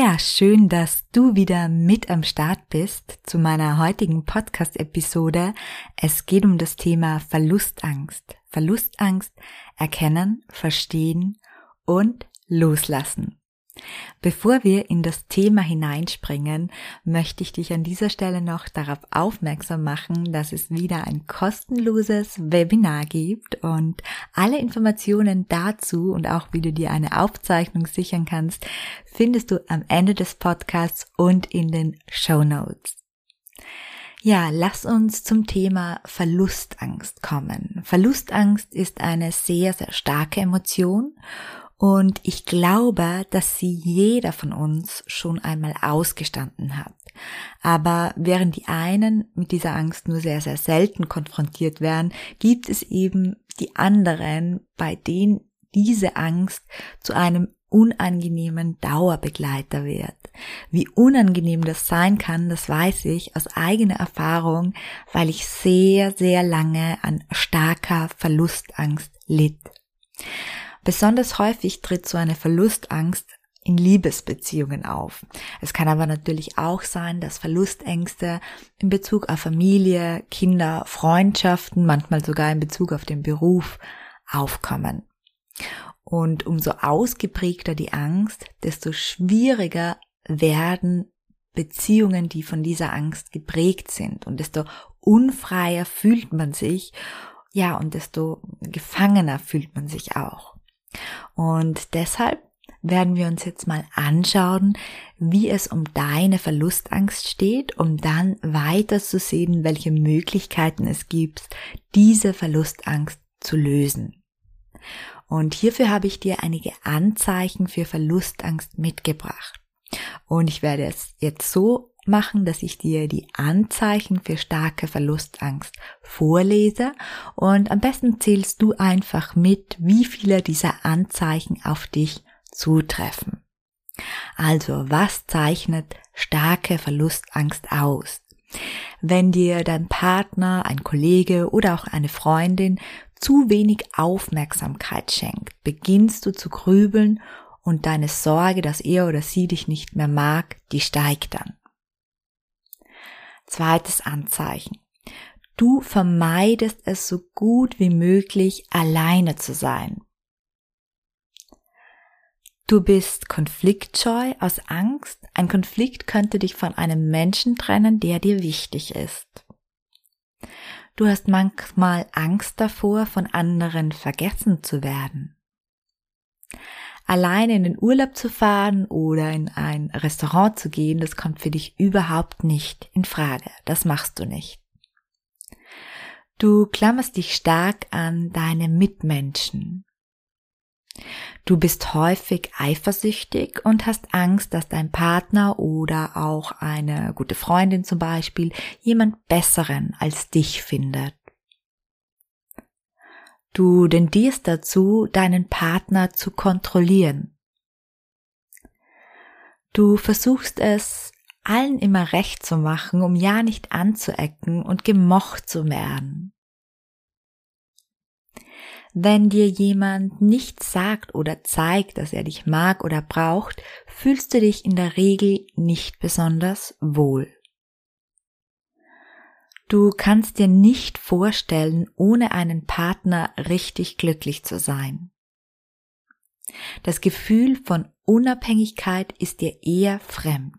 Ja, schön, dass du wieder mit am Start bist zu meiner heutigen Podcast-Episode. Es geht um das Thema Verlustangst. Verlustangst erkennen, verstehen und loslassen. Bevor wir in das Thema hineinspringen, möchte ich dich an dieser Stelle noch darauf aufmerksam machen, dass es wieder ein kostenloses Webinar gibt und alle Informationen dazu und auch wie du dir eine Aufzeichnung sichern kannst, findest du am Ende des Podcasts und in den Show Notes. Ja, lass uns zum Thema Verlustangst kommen. Verlustangst ist eine sehr, sehr starke Emotion und ich glaube, dass sie jeder von uns schon einmal ausgestanden hat. Aber während die einen mit dieser Angst nur sehr, sehr selten konfrontiert werden, gibt es eben die anderen, bei denen diese Angst zu einem unangenehmen Dauerbegleiter wird. Wie unangenehm das sein kann, das weiß ich aus eigener Erfahrung, weil ich sehr, sehr lange an starker Verlustangst litt. Besonders häufig tritt so eine Verlustangst in Liebesbeziehungen auf. Es kann aber natürlich auch sein, dass Verlustängste in Bezug auf Familie, Kinder, Freundschaften, manchmal sogar in Bezug auf den Beruf aufkommen. Und umso ausgeprägter die Angst, desto schwieriger werden Beziehungen, die von dieser Angst geprägt sind und desto unfreier fühlt man sich, ja, und desto gefangener fühlt man sich auch. Und deshalb werden wir uns jetzt mal anschauen, wie es um deine Verlustangst steht, um dann weiter zu sehen, welche Möglichkeiten es gibt, diese Verlustangst zu lösen. Und hierfür habe ich dir einige Anzeichen für Verlustangst mitgebracht. Und ich werde es jetzt so machen, dass ich dir die Anzeichen für starke Verlustangst vorlese und am besten zählst du einfach mit, wie viele dieser Anzeichen auf dich zutreffen. Also, was zeichnet starke Verlustangst aus? Wenn dir dein Partner, ein Kollege oder auch eine Freundin zu wenig Aufmerksamkeit schenkt, beginnst du zu grübeln und deine Sorge, dass er oder sie dich nicht mehr mag, die steigt dann. Zweites Anzeichen. Du vermeidest es so gut wie möglich, alleine zu sein. Du bist konfliktscheu aus Angst. Ein Konflikt könnte dich von einem Menschen trennen, der dir wichtig ist. Du hast manchmal Angst davor, von anderen vergessen zu werden alleine in den Urlaub zu fahren oder in ein Restaurant zu gehen, das kommt für dich überhaupt nicht in Frage. Das machst du nicht. Du klammerst dich stark an deine Mitmenschen. Du bist häufig eifersüchtig und hast Angst, dass dein Partner oder auch eine gute Freundin zum Beispiel jemand Besseren als dich findet. Du tendierst dazu, deinen Partner zu kontrollieren. Du versuchst es allen immer recht zu machen, um ja nicht anzuecken und gemocht zu werden. Wenn dir jemand nicht sagt oder zeigt, dass er dich mag oder braucht, fühlst du dich in der Regel nicht besonders wohl. Du kannst dir nicht vorstellen, ohne einen Partner richtig glücklich zu sein. Das Gefühl von Unabhängigkeit ist dir eher fremd.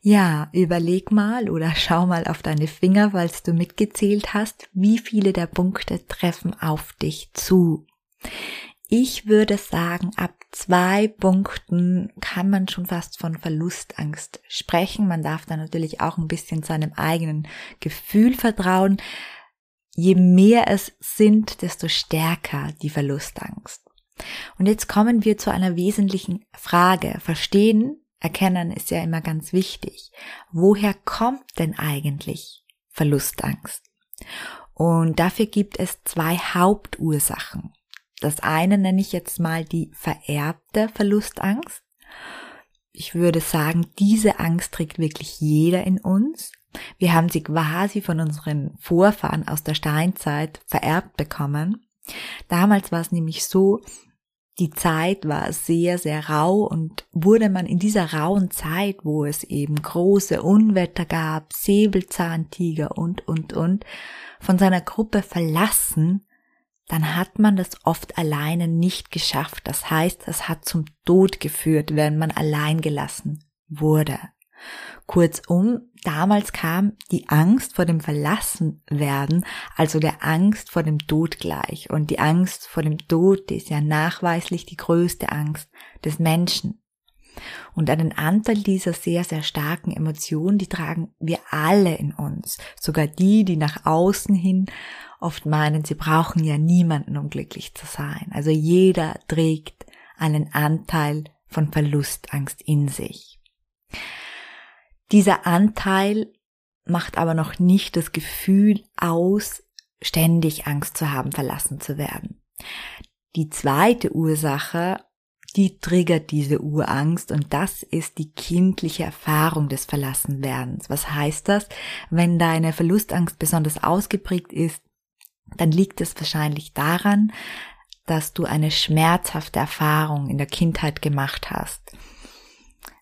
Ja, überleg mal oder schau mal auf deine Finger, falls du mitgezählt hast, wie viele der Punkte treffen auf dich zu. Ich würde sagen, ab zwei Punkten kann man schon fast von Verlustangst sprechen. Man darf da natürlich auch ein bisschen seinem eigenen Gefühl vertrauen. Je mehr es sind, desto stärker die Verlustangst. Und jetzt kommen wir zu einer wesentlichen Frage. Verstehen erkennen ist ja immer ganz wichtig. Woher kommt denn eigentlich Verlustangst? Und dafür gibt es zwei Hauptursachen. Das eine nenne ich jetzt mal die vererbte Verlustangst. Ich würde sagen, diese Angst trägt wirklich jeder in uns. Wir haben sie quasi von unseren Vorfahren aus der Steinzeit vererbt bekommen. Damals war es nämlich so, die Zeit war sehr, sehr rau und wurde man in dieser rauen Zeit, wo es eben große Unwetter gab, Säbelzahntiger und, und, und, von seiner Gruppe verlassen, dann hat man das oft alleine nicht geschafft. Das heißt, es hat zum Tod geführt, wenn man allein gelassen wurde. Kurzum, damals kam die Angst vor dem Verlassenwerden, also der Angst vor dem Tod gleich. Und die Angst vor dem Tod ist ja nachweislich die größte Angst des Menschen. Und einen Anteil dieser sehr, sehr starken Emotionen, die tragen wir alle in uns. Sogar die, die nach außen hin oft meinen, sie brauchen ja niemanden, um glücklich zu sein. Also jeder trägt einen Anteil von Verlustangst in sich. Dieser Anteil macht aber noch nicht das Gefühl aus, ständig Angst zu haben, verlassen zu werden. Die zweite Ursache die triggert diese Urangst und das ist die kindliche Erfahrung des Verlassenwerdens. Was heißt das? Wenn deine Verlustangst besonders ausgeprägt ist, dann liegt es wahrscheinlich daran, dass du eine schmerzhafte Erfahrung in der Kindheit gemacht hast.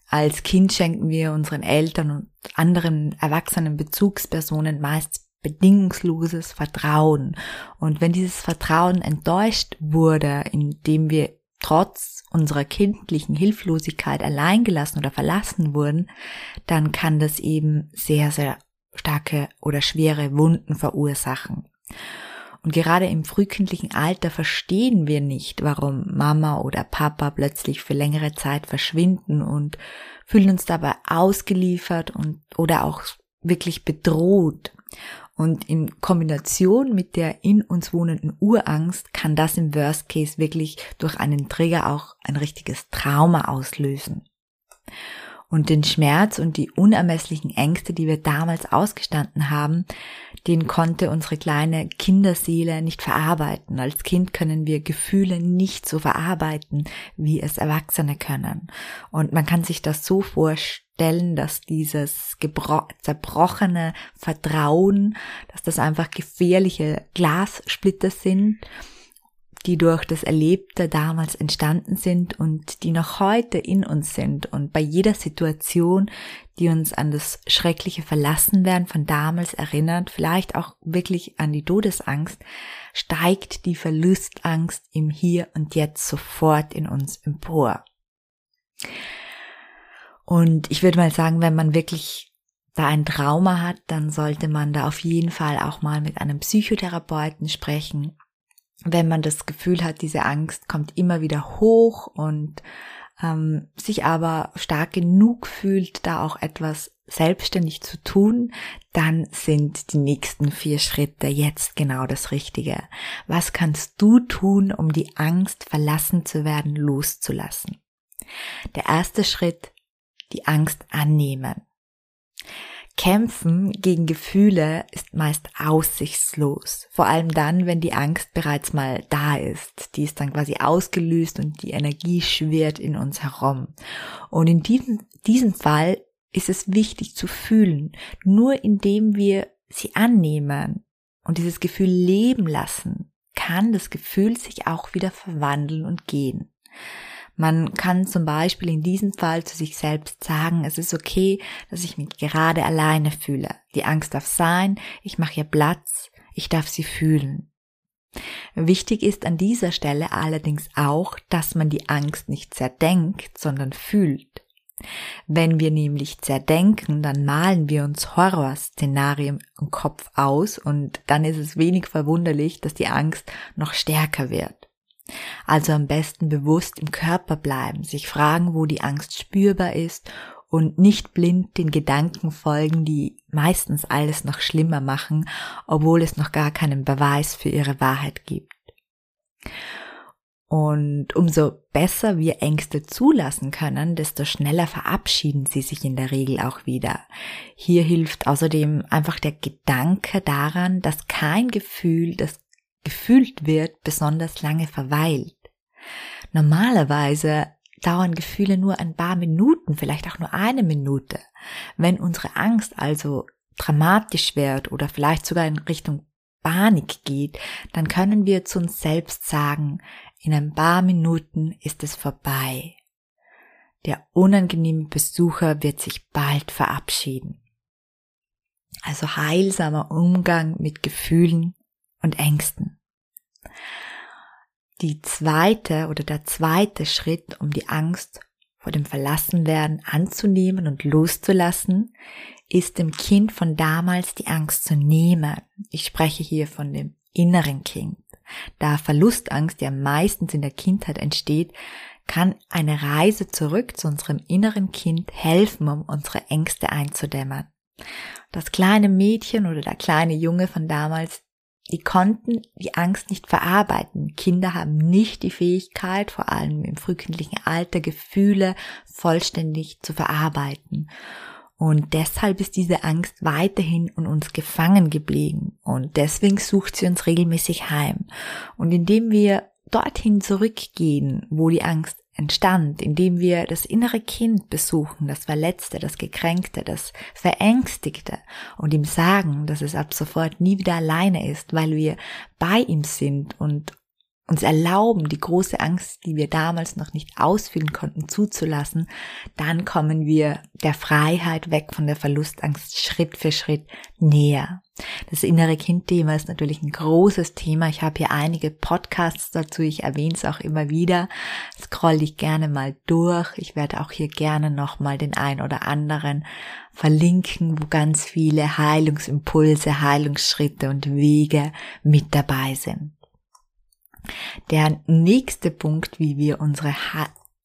Als Kind schenken wir unseren Eltern und anderen erwachsenen Bezugspersonen meist bedingungsloses Vertrauen. Und wenn dieses Vertrauen enttäuscht wurde, indem wir trotz unserer kindlichen Hilflosigkeit alleingelassen oder verlassen wurden, dann kann das eben sehr, sehr starke oder schwere Wunden verursachen. Und gerade im frühkindlichen Alter verstehen wir nicht, warum Mama oder Papa plötzlich für längere Zeit verschwinden und fühlen uns dabei ausgeliefert und oder auch wirklich bedroht. Und in Kombination mit der in uns wohnenden Urangst kann das im Worst Case wirklich durch einen Trigger auch ein richtiges Trauma auslösen. Und den Schmerz und die unermesslichen Ängste, die wir damals ausgestanden haben, den konnte unsere kleine Kinderseele nicht verarbeiten. Als Kind können wir Gefühle nicht so verarbeiten, wie es Erwachsene können. Und man kann sich das so vorstellen, dass dieses zerbrochene Vertrauen, dass das einfach gefährliche Glassplitter sind die durch das Erlebte damals entstanden sind und die noch heute in uns sind. Und bei jeder Situation, die uns an das schreckliche Verlassenwerden von damals erinnert, vielleicht auch wirklich an die Todesangst, steigt die Verlustangst im Hier und Jetzt sofort in uns empor. Und ich würde mal sagen, wenn man wirklich da ein Trauma hat, dann sollte man da auf jeden Fall auch mal mit einem Psychotherapeuten sprechen wenn man das Gefühl hat, diese Angst kommt immer wieder hoch und ähm, sich aber stark genug fühlt, da auch etwas selbstständig zu tun, dann sind die nächsten vier Schritte jetzt genau das Richtige. Was kannst du tun, um die Angst, verlassen zu werden, loszulassen? Der erste Schritt, die Angst annehmen. Kämpfen gegen Gefühle ist meist aussichtslos. Vor allem dann, wenn die Angst bereits mal da ist. Die ist dann quasi ausgelöst und die Energie schwirrt in uns herum. Und in diesem, diesem Fall ist es wichtig zu fühlen. Nur indem wir sie annehmen und dieses Gefühl leben lassen, kann das Gefühl sich auch wieder verwandeln und gehen. Man kann zum Beispiel in diesem Fall zu sich selbst sagen, es ist okay, dass ich mich gerade alleine fühle. Die Angst darf sein, ich mache ihr Platz, ich darf sie fühlen. Wichtig ist an dieser Stelle allerdings auch, dass man die Angst nicht zerdenkt, sondern fühlt. Wenn wir nämlich zerdenken, dann malen wir uns Horrorszenarien im Kopf aus und dann ist es wenig verwunderlich, dass die Angst noch stärker wird. Also am besten bewusst im Körper bleiben, sich fragen, wo die Angst spürbar ist und nicht blind den Gedanken folgen, die meistens alles noch schlimmer machen, obwohl es noch gar keinen Beweis für ihre Wahrheit gibt. Und umso besser wir Ängste zulassen können, desto schneller verabschieden sie sich in der Regel auch wieder. Hier hilft außerdem einfach der Gedanke daran, dass kein Gefühl, das gefühlt wird, besonders lange verweilt. Normalerweise dauern Gefühle nur ein paar Minuten, vielleicht auch nur eine Minute. Wenn unsere Angst also dramatisch wird oder vielleicht sogar in Richtung Panik geht, dann können wir zu uns selbst sagen, in ein paar Minuten ist es vorbei. Der unangenehme Besucher wird sich bald verabschieden. Also heilsamer Umgang mit Gefühlen und Ängsten. Die zweite oder der zweite Schritt, um die Angst vor dem Verlassenwerden anzunehmen und loszulassen, ist dem Kind von damals die Angst zu nehmen. Ich spreche hier von dem inneren Kind. Da Verlustangst ja meistens in der Kindheit entsteht, kann eine Reise zurück zu unserem inneren Kind helfen, um unsere Ängste einzudämmern. Das kleine Mädchen oder der kleine Junge von damals, die konnten die Angst nicht verarbeiten. Kinder haben nicht die Fähigkeit, vor allem im frühkindlichen Alter, Gefühle vollständig zu verarbeiten. Und deshalb ist diese Angst weiterhin in uns gefangen geblieben. Und deswegen sucht sie uns regelmäßig heim. Und indem wir dorthin zurückgehen, wo die Angst entstand, indem wir das innere Kind besuchen, das Verletzte, das Gekränkte, das Verängstigte und ihm sagen, dass es ab sofort nie wieder alleine ist, weil wir bei ihm sind und uns erlauben, die große Angst, die wir damals noch nicht ausfüllen konnten, zuzulassen, dann kommen wir der Freiheit weg von der Verlustangst Schritt für Schritt näher. Das innere Kind-Thema ist natürlich ein großes Thema. Ich habe hier einige Podcasts dazu. Ich erwähne es auch immer wieder. Scroll dich gerne mal durch. Ich werde auch hier gerne nochmal den ein oder anderen verlinken, wo ganz viele Heilungsimpulse, Heilungsschritte und Wege mit dabei sind. Der nächste Punkt, wie wir unsere,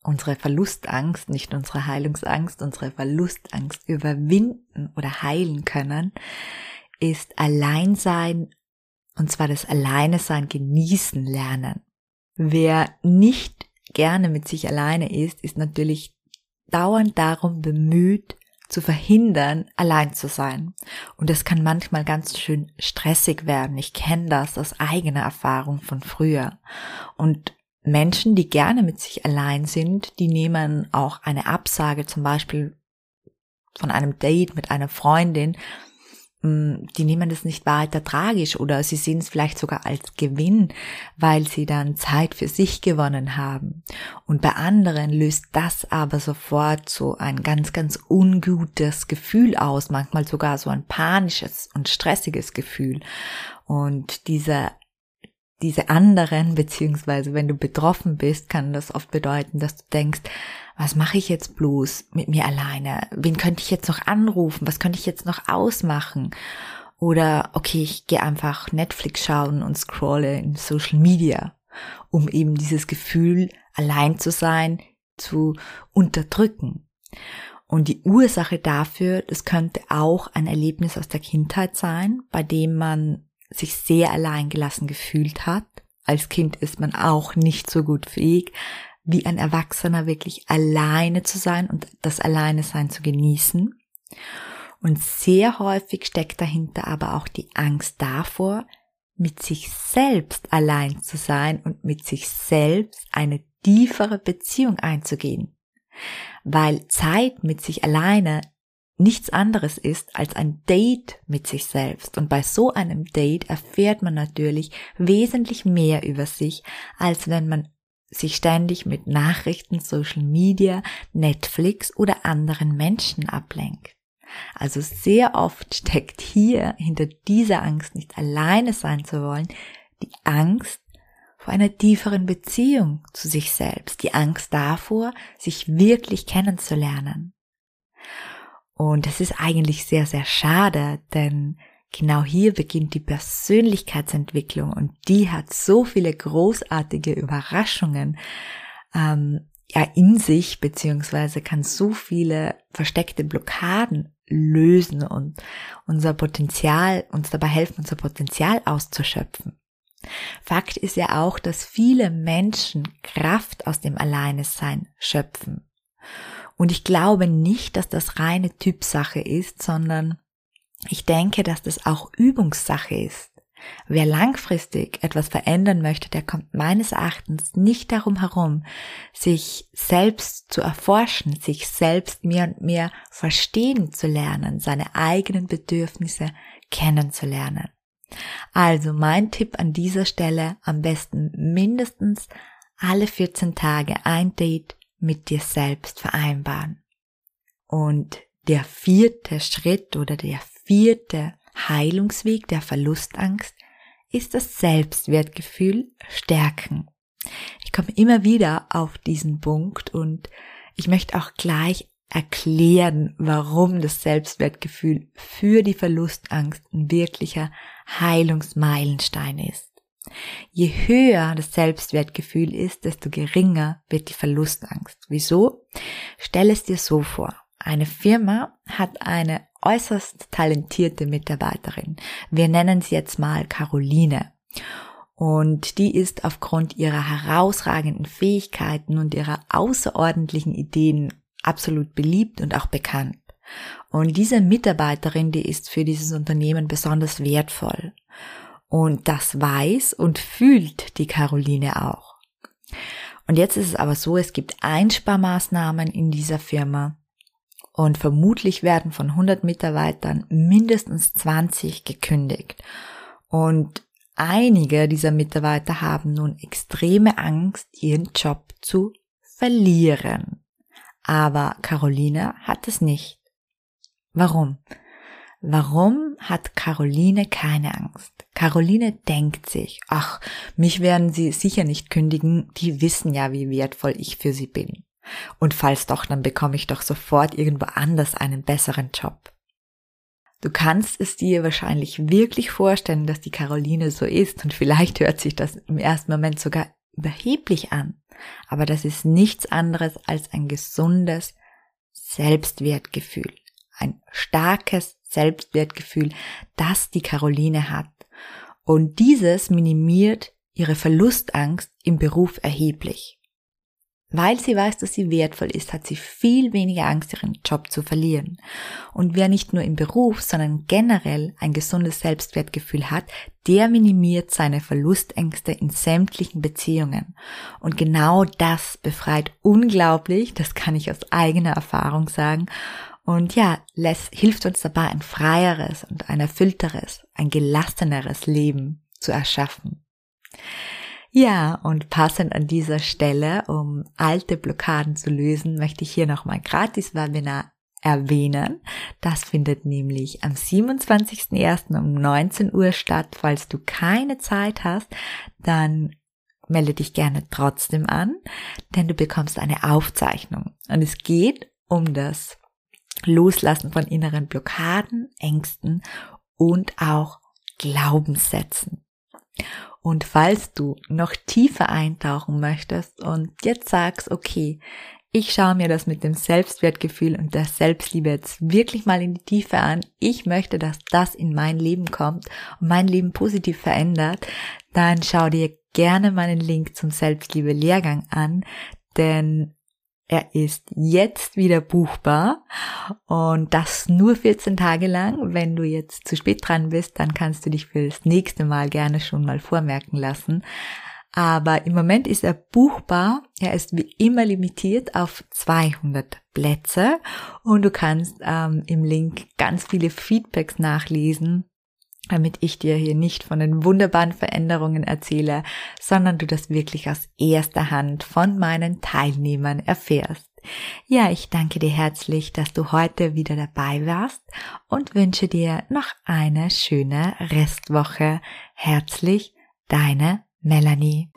unsere Verlustangst, nicht unsere Heilungsangst, unsere Verlustangst überwinden oder heilen können, ist Alleinsein, und zwar das Alleinesein genießen lernen. Wer nicht gerne mit sich alleine ist, ist natürlich dauernd darum bemüht, zu verhindern, allein zu sein. Und das kann manchmal ganz schön stressig werden. Ich kenne das aus eigener Erfahrung von früher. Und Menschen, die gerne mit sich allein sind, die nehmen auch eine Absage zum Beispiel von einem Date mit einer Freundin die nehmen das nicht weiter tragisch oder sie sehen es vielleicht sogar als Gewinn, weil sie dann Zeit für sich gewonnen haben. Und bei anderen löst das aber sofort so ein ganz, ganz ungutes Gefühl aus, manchmal sogar so ein panisches und stressiges Gefühl. Und dieser diese anderen, beziehungsweise wenn du betroffen bist, kann das oft bedeuten, dass du denkst, was mache ich jetzt bloß mit mir alleine? Wen könnte ich jetzt noch anrufen? Was könnte ich jetzt noch ausmachen? Oder okay, ich gehe einfach Netflix schauen und scrolle in Social Media, um eben dieses Gefühl, allein zu sein, zu unterdrücken. Und die Ursache dafür, das könnte auch ein Erlebnis aus der Kindheit sein, bei dem man sich sehr alleingelassen gefühlt hat. Als Kind ist man auch nicht so gut fähig, wie ein Erwachsener wirklich alleine zu sein und das Alleine sein zu genießen. Und sehr häufig steckt dahinter aber auch die Angst davor, mit sich selbst allein zu sein und mit sich selbst eine tiefere Beziehung einzugehen. Weil Zeit mit sich alleine nichts anderes ist als ein Date mit sich selbst. Und bei so einem Date erfährt man natürlich wesentlich mehr über sich, als wenn man sich ständig mit Nachrichten, Social Media, Netflix oder anderen Menschen ablenkt. Also sehr oft steckt hier hinter dieser Angst, nicht alleine sein zu wollen, die Angst vor einer tieferen Beziehung zu sich selbst, die Angst davor, sich wirklich kennenzulernen. Und es ist eigentlich sehr, sehr schade, denn genau hier beginnt die Persönlichkeitsentwicklung und die hat so viele großartige Überraschungen ähm, ja in sich, beziehungsweise kann so viele versteckte Blockaden lösen und unser Potenzial, uns dabei helfen, unser Potenzial auszuschöpfen. Fakt ist ja auch, dass viele Menschen Kraft aus dem Alleinesein schöpfen. Und ich glaube nicht, dass das reine Typsache ist, sondern ich denke, dass das auch Übungssache ist. Wer langfristig etwas verändern möchte, der kommt meines Erachtens nicht darum herum, sich selbst zu erforschen, sich selbst mehr und mehr verstehen zu lernen, seine eigenen Bedürfnisse kennenzulernen. Also mein Tipp an dieser Stelle, am besten mindestens alle 14 Tage ein Date mit dir selbst vereinbaren. Und der vierte Schritt oder der vierte Heilungsweg der Verlustangst ist das Selbstwertgefühl stärken. Ich komme immer wieder auf diesen Punkt und ich möchte auch gleich erklären, warum das Selbstwertgefühl für die Verlustangst ein wirklicher Heilungsmeilenstein ist. Je höher das Selbstwertgefühl ist, desto geringer wird die Verlustangst. Wieso? Stell es dir so vor. Eine Firma hat eine äußerst talentierte Mitarbeiterin. Wir nennen sie jetzt mal Caroline. Und die ist aufgrund ihrer herausragenden Fähigkeiten und ihrer außerordentlichen Ideen absolut beliebt und auch bekannt. Und diese Mitarbeiterin, die ist für dieses Unternehmen besonders wertvoll. Und das weiß und fühlt die Caroline auch. Und jetzt ist es aber so, es gibt Einsparmaßnahmen in dieser Firma und vermutlich werden von 100 Mitarbeitern mindestens 20 gekündigt. Und einige dieser Mitarbeiter haben nun extreme Angst, ihren Job zu verlieren. Aber Caroline hat es nicht. Warum? Warum hat Caroline keine Angst? Caroline denkt sich, ach, mich werden sie sicher nicht kündigen, die wissen ja, wie wertvoll ich für sie bin. Und falls doch, dann bekomme ich doch sofort irgendwo anders einen besseren Job. Du kannst es dir wahrscheinlich wirklich vorstellen, dass die Caroline so ist und vielleicht hört sich das im ersten Moment sogar überheblich an. Aber das ist nichts anderes als ein gesundes Selbstwertgefühl. Ein starkes Selbstwertgefühl, das die Caroline hat. Und dieses minimiert ihre Verlustangst im Beruf erheblich. Weil sie weiß, dass sie wertvoll ist, hat sie viel weniger Angst, ihren Job zu verlieren. Und wer nicht nur im Beruf, sondern generell ein gesundes Selbstwertgefühl hat, der minimiert seine Verlustängste in sämtlichen Beziehungen. Und genau das befreit unglaublich, das kann ich aus eigener Erfahrung sagen. Und ja, lässt, hilft uns dabei, ein freieres und ein erfüllteres, ein gelasseneres Leben zu erschaffen. Ja, und passend an dieser Stelle, um alte Blockaden zu lösen, möchte ich hier nochmal gratis Webinar erwähnen. Das findet nämlich am 27.01. um 19 Uhr statt. Falls du keine Zeit hast, dann melde dich gerne trotzdem an, denn du bekommst eine Aufzeichnung. Und es geht um das Loslassen von inneren Blockaden, Ängsten und auch Glaubenssätzen. Und falls du noch tiefer eintauchen möchtest und jetzt sagst, okay, ich schaue mir das mit dem Selbstwertgefühl und der Selbstliebe jetzt wirklich mal in die Tiefe an. Ich möchte, dass das in mein Leben kommt und mein Leben positiv verändert. Dann schau dir gerne meinen Link zum Selbstliebe-Lehrgang an, denn er ist jetzt wieder buchbar und das nur 14 Tage lang. Wenn du jetzt zu spät dran bist, dann kannst du dich für das nächste Mal gerne schon mal vormerken lassen. Aber im Moment ist er buchbar. Er ist wie immer limitiert auf 200 Plätze und du kannst ähm, im Link ganz viele Feedbacks nachlesen damit ich dir hier nicht von den wunderbaren Veränderungen erzähle, sondern du das wirklich aus erster Hand von meinen Teilnehmern erfährst. Ja, ich danke dir herzlich, dass du heute wieder dabei warst und wünsche dir noch eine schöne Restwoche. Herzlich, deine Melanie.